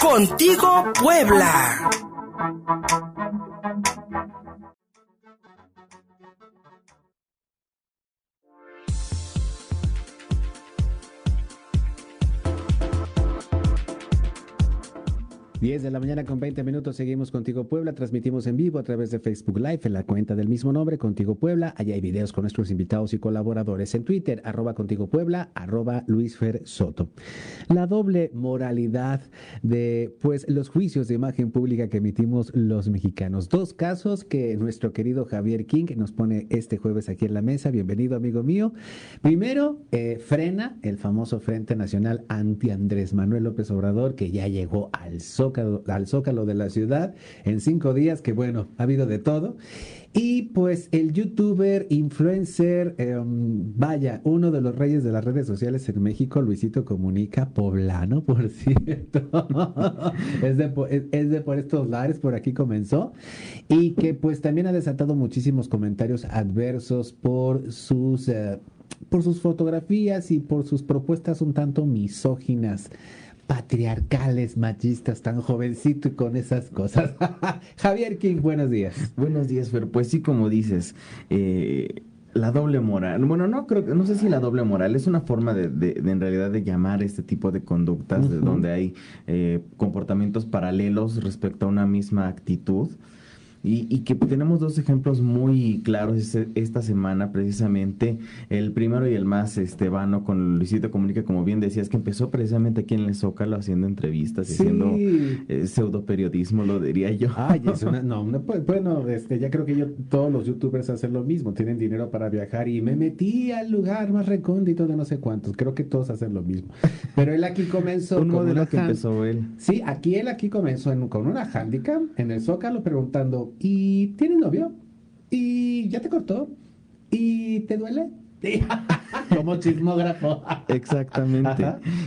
Contigo Puebla. 10 de la mañana con 20 minutos seguimos Contigo Puebla, transmitimos en vivo a través de Facebook Live en la cuenta del mismo nombre, Contigo Puebla. Allá hay videos con nuestros invitados y colaboradores en Twitter, arroba Contigo Puebla, arroba Luis Fer Soto. La doble moralidad de pues los juicios de imagen pública que emitimos los mexicanos. Dos casos que nuestro querido Javier King nos pone este jueves aquí en la mesa. Bienvenido, amigo mío. Primero, eh, frena el famoso Frente Nacional anti Andrés Manuel López Obrador, que ya llegó al sol al zócalo de la ciudad en cinco días, que bueno, ha habido de todo. Y pues el youtuber, influencer, em, vaya, uno de los reyes de las redes sociales en México, Luisito Comunica, poblano, por cierto, es, de, es de por estos lares, por aquí comenzó, y que pues también ha desatado muchísimos comentarios adversos por sus, eh, por sus fotografías y por sus propuestas un tanto misóginas patriarcales, machistas, tan jovencito y con esas cosas. Javier King, buenos días. Buenos días, pero pues sí, como dices, eh, la doble moral. Bueno, no creo, no sé si la doble moral es una forma de, de, en realidad de llamar este tipo de conductas, de donde hay eh, comportamientos paralelos respecto a una misma actitud. Y, que tenemos dos ejemplos muy claros esta semana precisamente. El primero y el más este, vano con Luisito Comunica, como bien decías, que empezó precisamente aquí en el Zócalo haciendo entrevistas, haciendo eh, pseudo periodismo, lo diría yo. Ay, no, pues, bueno, este, ya creo que yo, todos los youtubers hacen lo mismo, tienen dinero para viajar y me metí al lugar más recóndito de no sé cuántos. Creo que todos hacen lo mismo. Pero él aquí comenzó Un modelo que empezó él. Sí, aquí él aquí comenzó con una handicap en el Zócalo preguntando ¿Y tienes novio? ¿Y ya te cortó? ¿Y te duele? Como chismógrafo. Exactamente.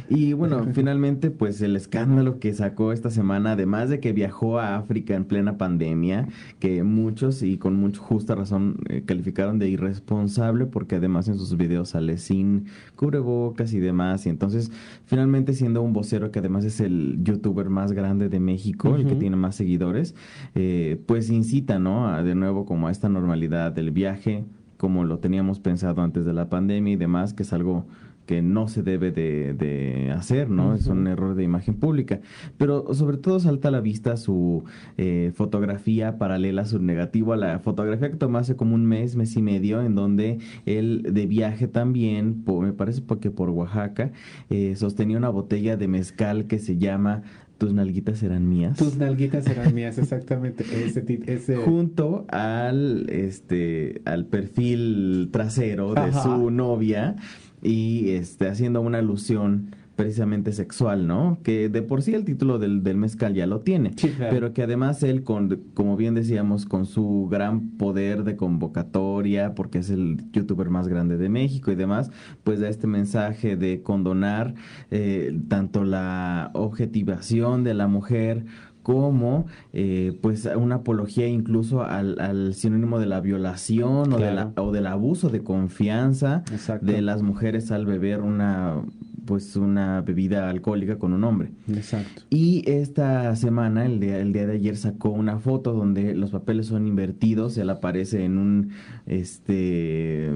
Y bueno, finalmente, pues el escándalo que sacó esta semana, además de que viajó a África en plena pandemia, que muchos y con mucha justa razón eh, calificaron de irresponsable, porque además en sus videos sale sin cubrebocas y demás. Y entonces, finalmente, siendo un vocero que además es el youtuber más grande de México, el que tiene más seguidores, eh, pues incita, ¿no? de nuevo, como a esta normalidad del viaje como lo teníamos pensado antes de la pandemia y demás, que es algo que no se debe de, hacer, ¿no? Es un error de imagen pública. Pero sobre todo salta a la vista su eh, fotografía paralela, su negativo a la fotografía que tomó hace como un mes, mes y medio, en donde él de viaje también, me parece porque por Oaxaca, eh, sostenía una botella de mezcal que se llama tus nalguitas serán mías. Tus nalguitas serán mías, exactamente. Ese, ese... Junto al, este, al perfil trasero de su novia y este, haciendo una alusión precisamente sexual, ¿no? Que de por sí el título del, del mezcal ya lo tiene, pero que además él, con, como bien decíamos, con su gran poder de convocatoria, porque es el youtuber más grande de México y demás, pues da este mensaje de condonar eh, tanto la objetivación de la mujer como eh, pues una apología incluso al, al, sinónimo de la violación o, de la, o del abuso de confianza de las mujeres al beber una pues una bebida alcohólica con un hombre. Exacto. Y esta semana, el día, el día de ayer, sacó una foto donde los papeles son invertidos, él aparece en un este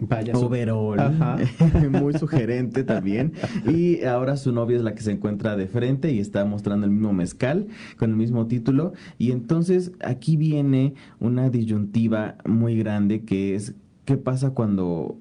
Vaya overall, muy sugerente también. Y ahora su novia es la que se encuentra de frente y está mostrando el mismo mezcal con el mismo título. Y entonces aquí viene una disyuntiva muy grande que es qué pasa cuando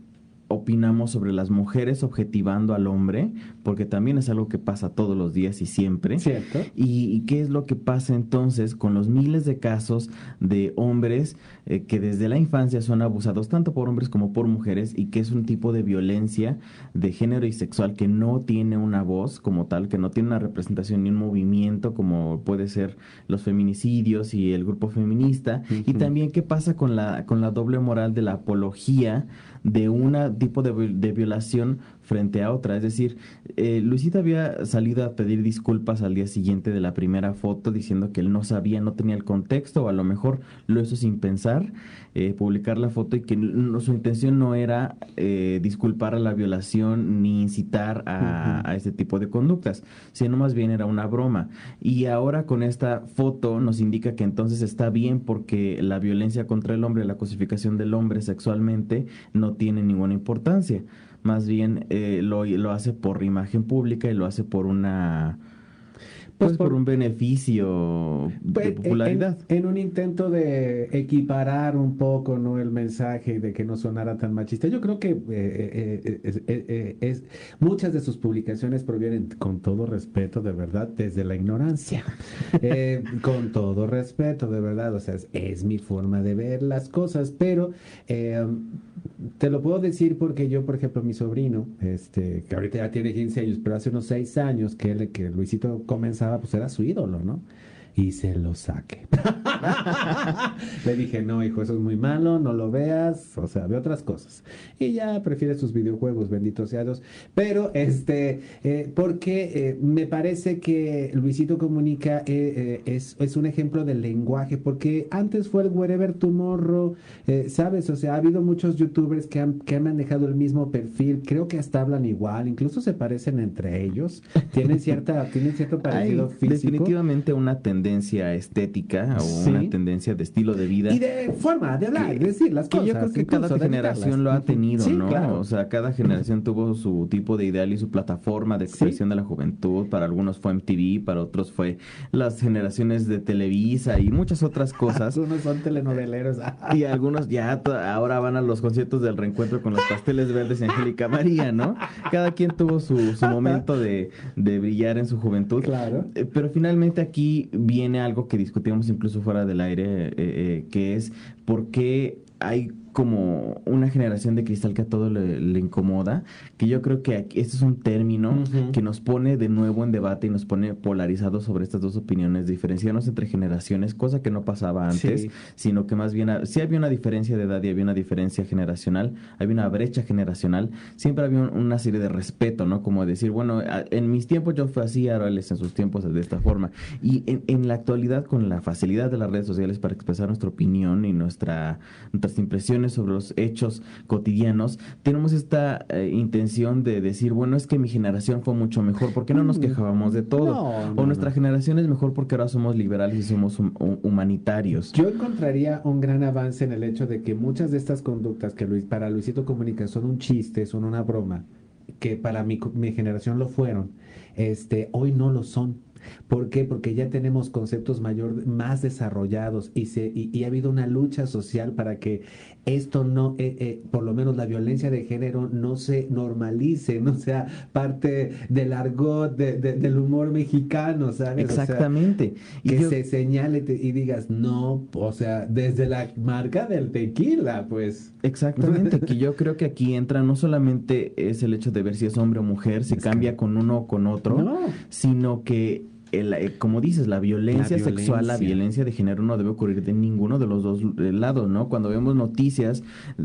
opinamos sobre las mujeres objetivando al hombre, porque también es algo que pasa todos los días y siempre. Cierto. Y, qué es lo que pasa entonces con los miles de casos de hombres eh, que desde la infancia son abusados tanto por hombres como por mujeres y que es un tipo de violencia de género y sexual que no tiene una voz como tal, que no tiene una representación ni un movimiento como puede ser los feminicidios y el grupo feminista. Y también qué pasa con la, con la doble moral de la apología de un tipo de, violación frente a otra. Es decir, eh, Luisito había salido a pedir disculpas al día siguiente de la primera foto diciendo que él no sabía, no tenía el contexto, o a lo mejor lo hizo sin pensar, eh, publicar la foto y que su intención no era eh, disculpar a la violación ni incitar a, a este tipo de conductas, sino más bien era una broma. Y ahora con esta foto nos indica que entonces está bien porque la violencia contra el hombre, la cosificación del hombre sexualmente no tiene ninguna importancia. Más bien eh, lo, lo hace por imagen pública y lo hace por una pues, por, un beneficio de pues, popularidad. En, un intento de equiparar un poco no el mensaje de que no sonara tan machista. Yo creo que eh, eh, eh, es, muchas de sus publicaciones provienen con todo respeto, de verdad, desde la ignorancia. con todo respeto, de verdad. O sea, es, mi forma de ver las cosas, pero te lo puedo decir porque yo, por ejemplo, mi sobrino, este, que ahorita ya tiene 15 años, pero hace unos 6 años que, él, que Luisito pues era su ídolo, ¿no? y se lo saque. Le dije, no, hijo, eso es muy malo, no lo veas, o sea, ve otras cosas. Y ya prefiere sus videojuegos, benditos sea Dios. Pero, este, eh, porque eh, me parece que Luisito Comunica eh, es, es, un ejemplo del lenguaje, porque antes fue el Wherever Tomorrow, ¿sabes? O sea, ha habido muchos youtubers que han, que han manejado el mismo perfil, creo que hasta hablan igual, incluso se parecen entre ellos, tienen, cierta, tienen cierto parecido físico. Definitivamente una tendencia estética o una tendencia de estilo de vida. Y de forma de hablar, de decir las cosas. yo creo que cada generación lo ha tenido, ¿no? O sea, cada generación tuvo su tipo de ideal y su plataforma de expresión de la juventud. Para algunos fue MTV, para otros fue las generaciones de Televisa y muchas otras cosas. Algunos son telenoveleros. y algunos ya ahora van a los conciertos del reencuentro con los pasteles verdes y Angélica María, ¿no? Cada quien tuvo su, su momento de, de brillar en su juventud. Claro. Eh, pero finalmente aquí viene algo que discutimos incluso fuera del aire, eh, eh, que es por qué hay como una generación de cristal que a todo le, incomoda, que yo creo que este es un término que nos pone de nuevo en debate y nos pone polarizados sobre estas dos opiniones, diferenciarnos entre generaciones, cosa que no pasaba antes, sino que más bien, si había una diferencia de edad y había una diferencia generacional, había una brecha generacional, siempre había una serie de respeto, ¿no? Como decir, bueno, en mis tiempos yo fui así, ahora él en sus tiempos de esta forma. Y en, la actualidad, con la facilidad de las redes sociales para expresar nuestra opinión y nuestra, nuestras impresiones, sobre los hechos cotidianos, tenemos esta eh, intención de decir, bueno, es que mi generación fue mucho mejor, ¿por qué no nos mm. quejábamos de todo? o nuestra generación es mejor porque ahora somos liberales y somos humanitarios. Yo encontraría un gran avance en el hecho de que muchas de estas conductas que Luis, para Luisito Comunica son un chiste, son una broma, que para mi, mi generación lo fueron, este, hoy no lo son ¿Por qué? Porque ya tenemos conceptos mayor, más desarrollados y, se, y, ha habido una lucha social para que esto no, eh, eh, por lo menos la violencia de género no se normalice, no sea parte del argot del humor mexicano, ¿sabes? Exactamente. que se señale y digas, no, o sea, desde la marca del tequila, pues. Exactamente, que yo creo que aquí entra no solamente es el hecho de ver si es hombre o mujer, se cambia con uno o con otro, sino que eh, como dices, la violencia, sexual, la violencia de género no debe ocurrir de ninguno de los dos eh, lados, ¿no? Cuando vemos noticias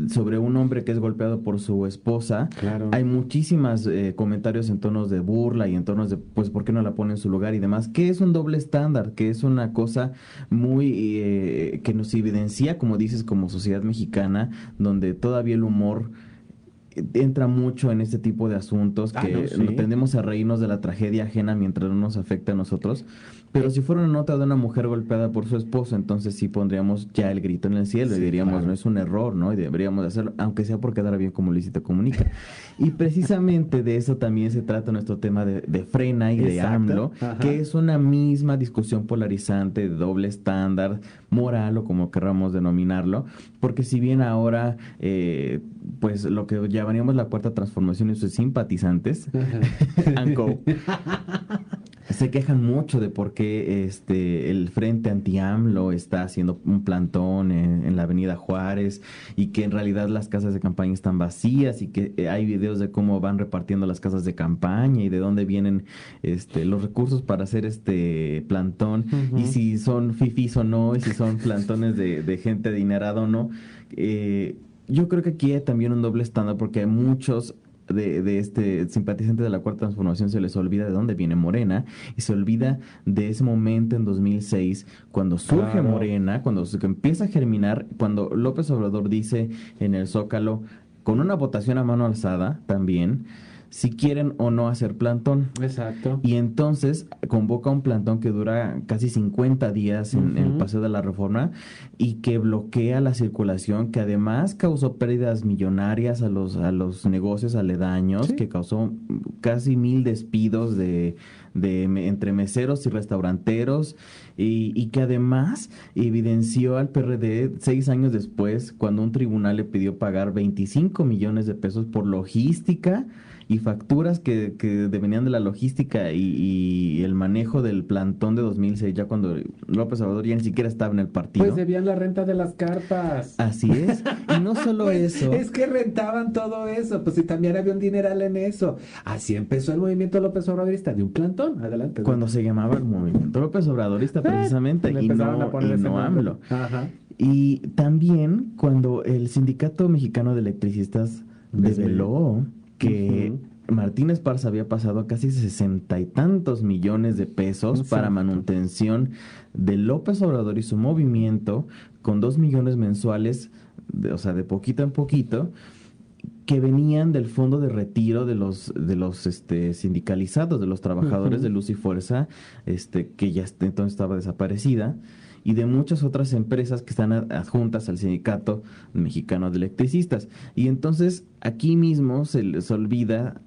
sobre un hombre que es golpeado por su esposa, hay muchísimos eh, comentarios en tonos de burla y en tonos de, pues, ¿por qué no la pone en su lugar y demás? Que es un doble estándar, que es una cosa muy que nos evidencia, como dices, como sociedad mexicana, donde todavía el humor entra mucho en este tipo de asuntos ah, que tendemos a reírnos de la tragedia ajena mientras no nos afecta a nosotros. Pero si fuera una nota de una mujer golpeada por su esposo, entonces sí pondríamos ya el grito en el cielo y diríamos, no es un error, ¿no? Y deberíamos hacerlo, aunque sea por quedar bien como Luisito comunica. y precisamente de eso también se trata nuestro tema de, frena y de AMLO, que es una misma discusión polarizante de doble estándar, moral o como querramos denominarlo, porque si bien ahora, eh, pues lo que llamaríamos la cuarta transformación y sus simpatizantes, ANCO, se quejan mucho de por qué este el Frente Anti-AMLO está haciendo un plantón en, la Avenida Juárez y que en realidad las casas de campaña están vacías y que eh, hay videos de cómo van repartiendo las casas de campaña y de dónde vienen este los recursos para hacer este plantón. Y si son fifis o no y si son plantones de, de gente adinerada o no. Eh, yo creo que aquí hay también un doble estándar porque hay muchos de, de, este simpatizante de la Cuarta Transformación se les olvida de dónde viene Morena y se olvida de ese momento en 2006 cuando surge Morena, cuando se empieza a germinar, cuando López Obrador dice en el Zócalo, con una votación a mano alzada también, si quieren o no hacer plantón. Exacto. Y entonces convoca un plantón que dura casi 50 días en, el paseo de la reforma y que bloquea la circulación, que además causó pérdidas millonarias a los, a los negocios aledaños, que causó casi mil despidos de, de entre meseros y restauranteros y, y, que además evidenció al PRD seis años después cuando un tribunal le pidió pagar 25 millones de pesos por logística y facturas que, que venían de la logística y, el manejo del plantón de 2006, ya cuando López Obrador ya ni siquiera estaba en el partido. Pues debían la renta de las carpas. Así es. Y no solo pues, eso. Es que rentaban todo eso, pues si también había un dineral en eso. Así empezó el movimiento López Obradorista de un plantón. Adelante. Cuando se llamaba el movimiento López Obradorista, eh, precisamente, y no, y no AMLO. Ajá. Y también cuando el Sindicato Mexicano de Electricistas develó que Martínez Parza había pasado casi sesenta y tantos millones de pesos para manutención de López Obrador y su movimiento, con dos millones mensuales, o sea, de poquito en poquito, que venían del fondo de retiro de los de los este, sindicalizados, de los trabajadores de Luz y Fuerza, este, que ya entonces estaba desaparecida y de muchas otras empresas que están adjuntas al Sindicato Mexicano de Electricistas. Y entonces aquí mismo se les olvida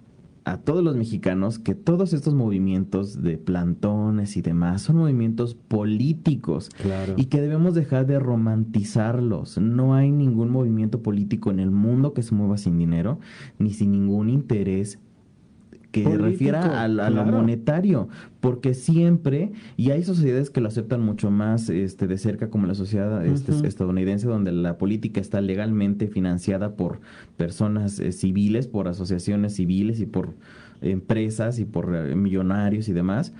a todos los mexicanos que todos estos movimientos de plantones y demás son movimientos políticos y que debemos dejar de romantizarlos. No hay ningún movimiento político en el mundo que se mueva sin dinero ni sin ningún interés que refiera a, lo monetario, porque siempre, y hay sociedades que lo aceptan mucho más este, de cerca, como la sociedad este, estadounidense, donde la política está legalmente financiada por personas eh, civiles, por asociaciones civiles y por empresas y por eh, millonarios y demás.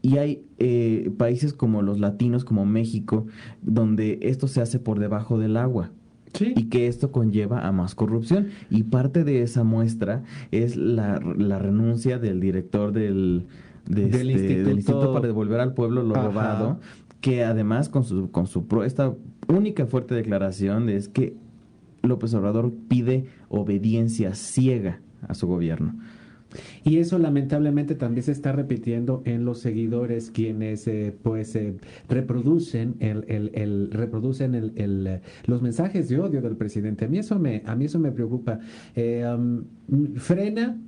Y hay eh, países como los latinos, como México, donde esto se hace por debajo del agua. Y que esto conlleva a más corrupción. Y parte de esa muestra es la, la renuncia del director del, del, este, instituto... para devolver al pueblo lo robado, que además con su, con su esta única fuerte declaración es que López Obrador pide obediencia ciega a su gobierno. Y eso lamentablemente también se está repitiendo en los seguidores quienes eh, pues eh, reproducen el, el, el reproducen el, el, los mensajes de odio del presidente. A mí eso me a mí eso me preocupa. Eh, frena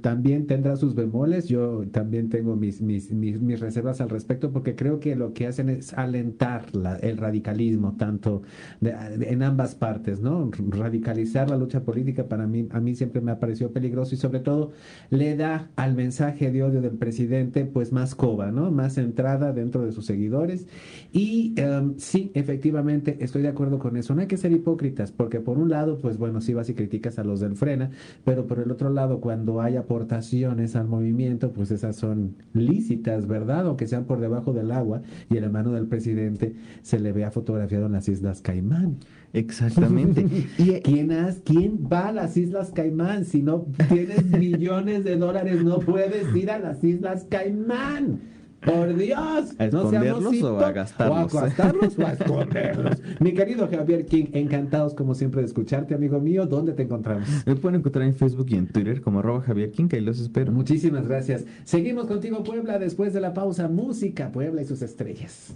también tendrá sus bemoles. Yo también tengo mis, mis, mis, reservas al respecto porque creo que lo que hacen es alentar la, el radicalismo tanto en ambas partes, ¿no? Radicalizar la lucha política para mí a mí siempre me ha parecido peligroso y sobre todo le da al mensaje de odio del presidente pues más coba, ¿no? Más entrada dentro de sus seguidores. Y em, sí, efectivamente, estoy de acuerdo con eso. No hay que ser hipócritas, porque por un lado, pues bueno, sí vas y criticas a los del frena, pero por el otro lado, cuando hay aportaciones al movimiento, pues esas son lícitas, ¿verdad? Aunque sean por debajo del agua y el hermano del presidente se le vea fotografiado en las Islas Caimán. Exactamente. ¿Y ¿Quién, ¿Quién va a las Islas Caimán? Si no tienes millones de dólares, no puedes ir a las Islas Caimán. Por Dios, ¿A esconderlos o a gastarlos? O a gastarlos o a esconderlos. Mi querido Javier King, encantados como siempre de escucharte, amigo mío. ¿Dónde te encontramos? Me pueden encontrar en Facebook y en Twitter como arroba Javier King, que ahí los espero. Muchísimas gracias. Seguimos contigo, Puebla, después de la pausa. Música, Puebla y sus estrellas.